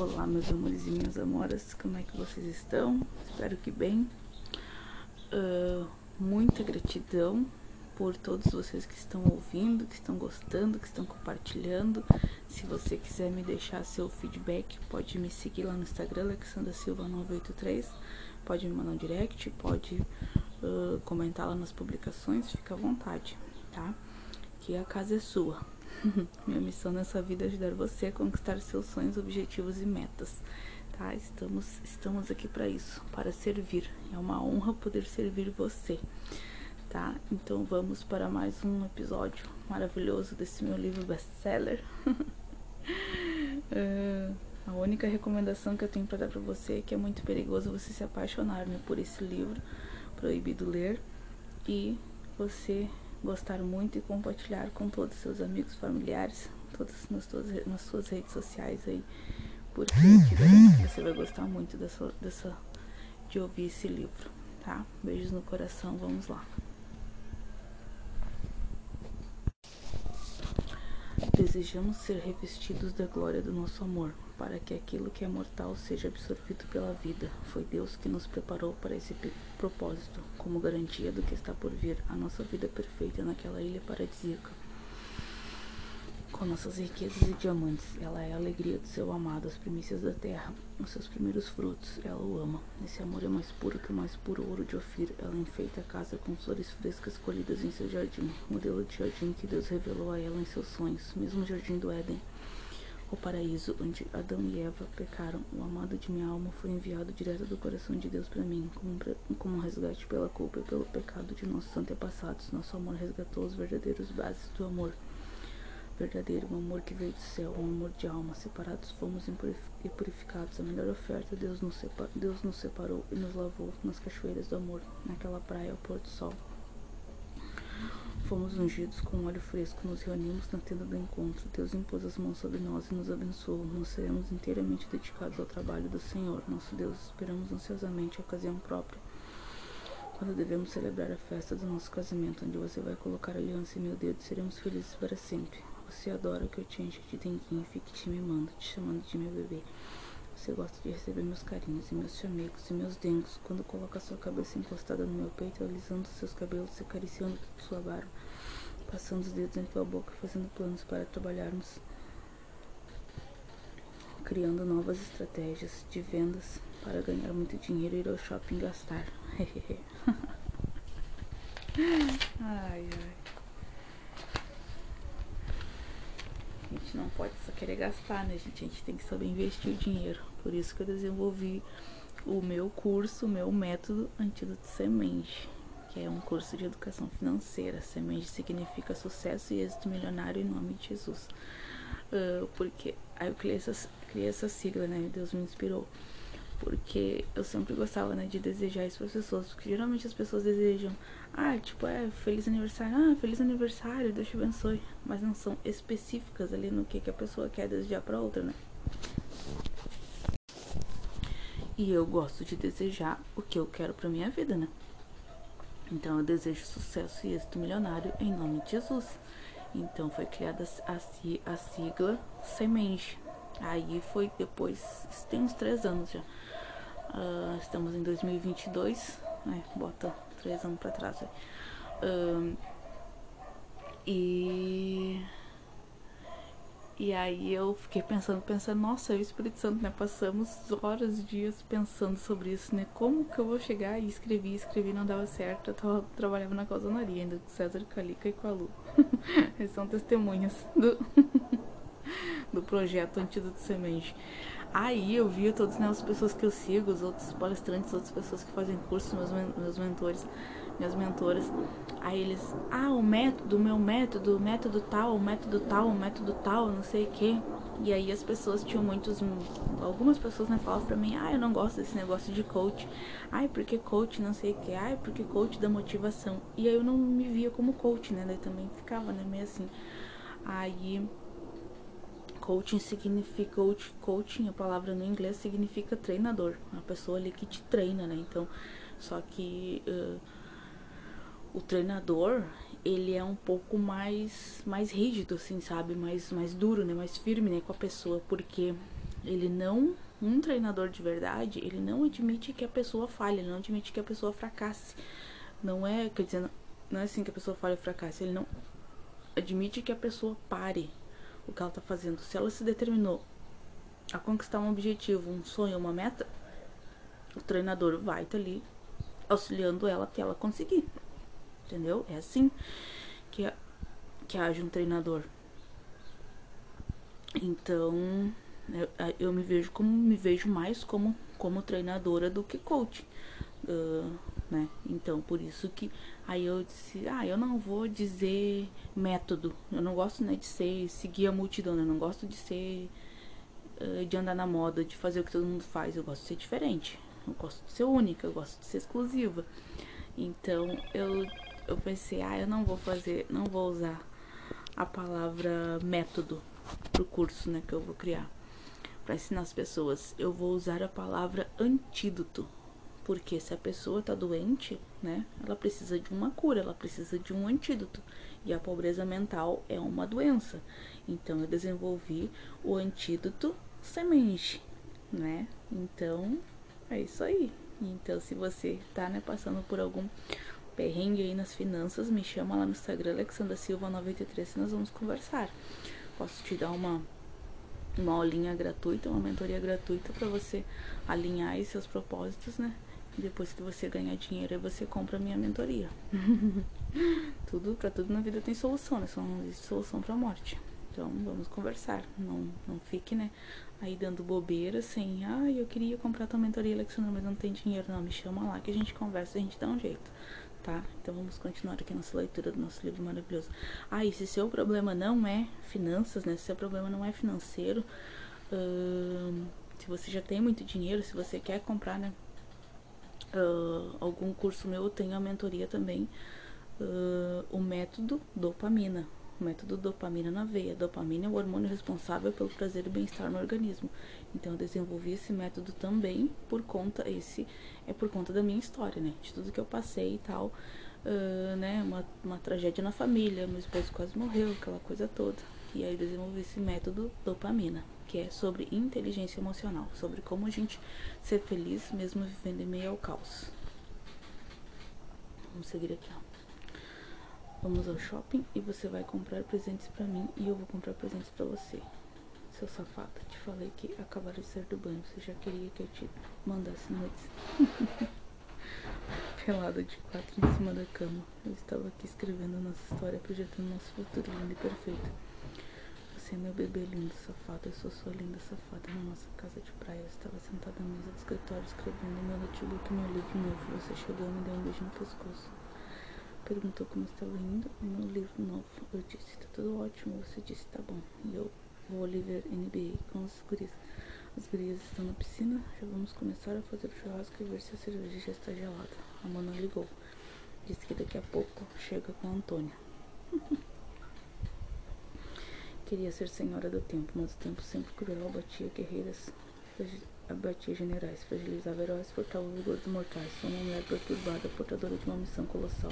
Olá, meus amores e minhas amoras, como é que vocês estão? Espero que bem. Uh, muita gratidão por todos vocês que estão ouvindo, que estão gostando, que estão compartilhando. Se você quiser me deixar seu feedback, pode me seguir lá no Instagram, Alexandra Silva 983. Pode me mandar um direct, pode uh, comentar lá nas publicações, fica à vontade, tá? Que a casa é sua. Minha missão nessa vida é ajudar você a conquistar seus sonhos, objetivos e metas. Tá? Estamos, estamos aqui para isso, para servir. É uma honra poder servir você. Tá? Então vamos para mais um episódio maravilhoso desse meu livro best-seller. é, a única recomendação que eu tenho para dar para você é que é muito perigoso você se apaixonar né, por esse livro, proibido ler, e você gostar muito e compartilhar com todos os seus amigos, familiares, todas nas suas, nas suas redes sociais aí, porque você vai gostar muito dessa, dessa, de ouvir esse livro, tá? Beijos no coração, vamos lá. Desejamos ser revestidos da glória do nosso amor, para que aquilo que é mortal seja absorvido pela vida. Foi Deus que nos preparou para esse propósito, como garantia do que está por vir, a nossa vida perfeita naquela ilha paradisíaca. Com nossas riquezas e diamantes, ela é a alegria do seu amado, as primícias da terra, os seus primeiros frutos, ela o ama. Esse amor é mais puro que o mais puro ouro de Ofir. Ela enfeita a casa com flores frescas colhidas em seu jardim, modelo de jardim que Deus revelou a ela em seus sonhos, mesmo jardim do Éden. O paraíso onde Adão e Eva pecaram, o amado de minha alma foi enviado direto do coração de Deus para mim, como, como um resgate pela culpa e pelo pecado de nossos antepassados. Nosso amor resgatou os verdadeiros bases do amor verdadeiro, um amor que veio do céu, um amor de alma. Separados fomos e purificados. A melhor oferta, Deus nos, Deus nos separou e nos lavou nas cachoeiras do amor, naquela praia ao pôr do sol. Fomos ungidos com óleo fresco, nos reunimos na tenda do encontro. Deus impôs as mãos sobre nós e nos abençoou. Nós seremos inteiramente dedicados ao trabalho do Senhor, nosso Deus. Esperamos ansiosamente a ocasião própria quando devemos celebrar a festa do nosso casamento, onde você vai colocar a aliança em meu dedo, seremos felizes para sempre. Você adora que eu te enche de denguinho e fique te mimando, te chamando de meu bebê. Você gosta de receber meus carinhos e meus chamegos e meus dengos quando coloca sua cabeça encostada no meu peito, alisando seus cabelos, acariciando sua barba, passando os dedos em tua boca, fazendo planos para trabalharmos, criando novas estratégias de vendas para ganhar muito dinheiro e ir ao shopping gastar. ai, ai. A gente não pode só querer gastar, né, gente? A gente tem que saber investir o dinheiro. Por isso que eu desenvolvi o meu curso, o meu método Antídoto Semente, que é um curso de educação financeira. Semente significa sucesso e êxito milionário em nome de Jesus. Uh, porque aí eu criei essa, criei essa sigla, né? Deus me inspirou porque eu sempre gostava, né, de desejar isso para as pessoas. Porque geralmente as pessoas desejam, ah, tipo, é, feliz aniversário, ah, feliz aniversário, Deus te abençoe. Mas não são específicas ali no que, que a pessoa quer desejar para outra, né? E eu gosto de desejar o que eu quero para minha vida, né? Então eu desejo sucesso e êxito milionário em nome de Jesus. Então foi criada a, a sigla Semente. Aí foi depois, tem uns três anos já. Uh, estamos em 2022, né? Bota três anos pra trás. Uh, e e aí eu fiquei pensando, pensando, nossa, eu e o Espírito Santo, né? Passamos horas, dias pensando sobre isso, né? Como que eu vou chegar e escrevi, escrevi, não dava certo. Eu tava, trabalhava na causonaria ainda com César Calica e com a Lu. Eles são testemunhas do, do projeto Antídoto Semente. Aí eu via todas né, as pessoas que eu sigo, os outros palestrantes, outras pessoas que fazem curso, meus, meus mentores, minhas mentoras. Aí eles, ah, o método, o meu método, o método tal, o método tal, o método tal, não sei o que. E aí as pessoas tinham muitos, algumas pessoas né, falavam pra mim, ah, eu não gosto desse negócio de coach. Ai, porque coach não sei o que, ai, porque coach da motivação. E aí eu não me via como coach, né? Daí também ficava, né, meio assim. Aí coaching significa coaching, a palavra no inglês significa treinador, a pessoa ali que te treina, né? Então, só que uh, o treinador ele é um pouco mais mais rígido, assim, sabe? Mais mais duro, né? Mais firme, né? Com a pessoa, porque ele não um treinador de verdade, ele não admite que a pessoa falhe, ele não admite que a pessoa fracasse. Não é, quer dizer, não é assim que a pessoa falha e fracasse, ele não admite que a pessoa pare o que ela tá fazendo. Se ela se determinou a conquistar um objetivo, um sonho, uma meta, o treinador vai estar tá ali auxiliando ela até ela conseguir. Entendeu? É assim que, que age um treinador. Então, eu, eu me vejo como me vejo mais como como treinadora do que coach, uh, né? Então, por isso que aí eu disse, ah, eu não vou dizer método. Eu não gosto né de ser seguir a multidão, né? eu não gosto de ser uh, de andar na moda, de fazer o que todo mundo faz. Eu gosto de ser diferente. Eu gosto de ser única, eu gosto de ser exclusiva. Então, eu eu pensei, ah, eu não vou fazer, não vou usar a palavra método pro curso, né, que eu vou criar para ensinar as pessoas. Eu vou usar a palavra antídoto, porque se a pessoa tá doente, né, ela precisa de uma cura, ela precisa de um antídoto. E a pobreza mental é uma doença. Então eu desenvolvi o antídoto semente, né? Então, é isso aí. Então, se você tá, né, passando por algum perrengue aí nas finanças, me chama lá no Instagram, Alexandra Silva 93, e nós vamos conversar. Posso te dar uma uma aulinha gratuita, uma mentoria gratuita para você alinhar aí seus propósitos, né? Depois que você ganhar dinheiro, aí você compra a minha mentoria. tudo, para tudo na vida tem solução, né? Só não existe solução pra morte. Então, vamos conversar. Não, não fique, né? Aí dando bobeira, sem, ah, eu queria comprar tua mentoria, Alexandra, mas não tem dinheiro. Não, me chama lá que a gente conversa e a gente dá um jeito, tá? Então vamos continuar aqui a nossa leitura do nosso livro maravilhoso. Ah, e se seu problema não é finanças, né? Se seu problema não é financeiro, uh, se você já tem muito dinheiro, se você quer comprar, né? Uh, algum curso meu, eu tenho a mentoria também. Uh, o método dopamina método dopamina na veia. Dopamina é o hormônio responsável pelo prazer e bem-estar no organismo. Então eu desenvolvi esse método também por conta esse é por conta da minha história, né? De tudo que eu passei e tal, uh, né? Uma, uma tragédia na família, meu esposo quase morreu, aquela coisa toda. E aí desenvolvi esse método dopamina, que é sobre inteligência emocional, sobre como a gente ser feliz mesmo vivendo em meio ao caos. Vamos seguir aqui, ó. Vamos ao shopping e você vai comprar presentes para mim e eu vou comprar presentes para você. Seu safado, te falei que acabaram de sair do banho. Você já queria que eu te mandasse noites. Pelada de quatro em cima da cama. Eu estava aqui escrevendo nossa história, projetando nosso futuro lindo e perfeito. Você é meu bebê lindo, safado. Eu sou sua linda safada na nossa casa de praia. Eu estava sentada na mesa do escritório escrevendo meu notebook meu livro novo. Você chegou e me deu um beijo no pescoço perguntou como estava indo no livro novo. Eu disse, tá tudo ótimo. Você disse, tá bom. E eu vou ali NBA com as gurias. As gurias estão na piscina, já vamos começar a fazer o churrasco e ver se a cerveja já está gelada. A Mona ligou. Disse que daqui a pouco chega com a Antônia. Queria ser senhora do tempo, mas o tempo sempre cruel batia guerreiras abatia generais, fragilizava heróis, fortava o vigor dos mortais. Sou uma mulher perturbada, portadora de uma missão colossal,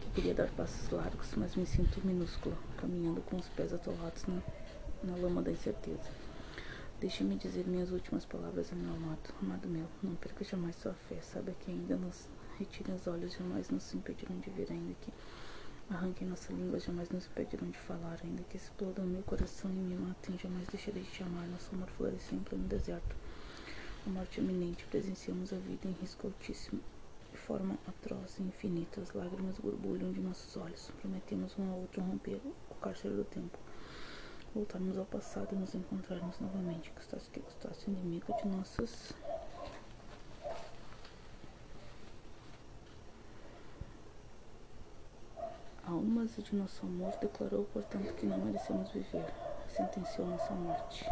que queria dar passos largos, mas me sinto minúscula, caminhando com os pés atolados na, na lama da incerteza. Deixe-me dizer minhas últimas palavras ao meu amado. Amado meu, não perca jamais sua fé. Sabe que ainda nos retirem os olhos, jamais nos impedirão de ver, ainda que arranquem nossa língua, jamais nos impedirão de falar, ainda que explodam meu coração e me matem, jamais deixarei de te amar. Nosso amor floresceu em pleno deserto a morte iminente, presenciamos a vida em risco altíssimo. De forma atroz e infinita, as lágrimas borbulham de nossos olhos. Prometemos um ao outro romper o cárcere do tempo. Voltarmos ao passado e nos encontrarmos novamente. Custasse que custasse inimigo de nossas almas de nosso amor, declarou, portanto, que não merecemos viver. Sentenciou nossa morte.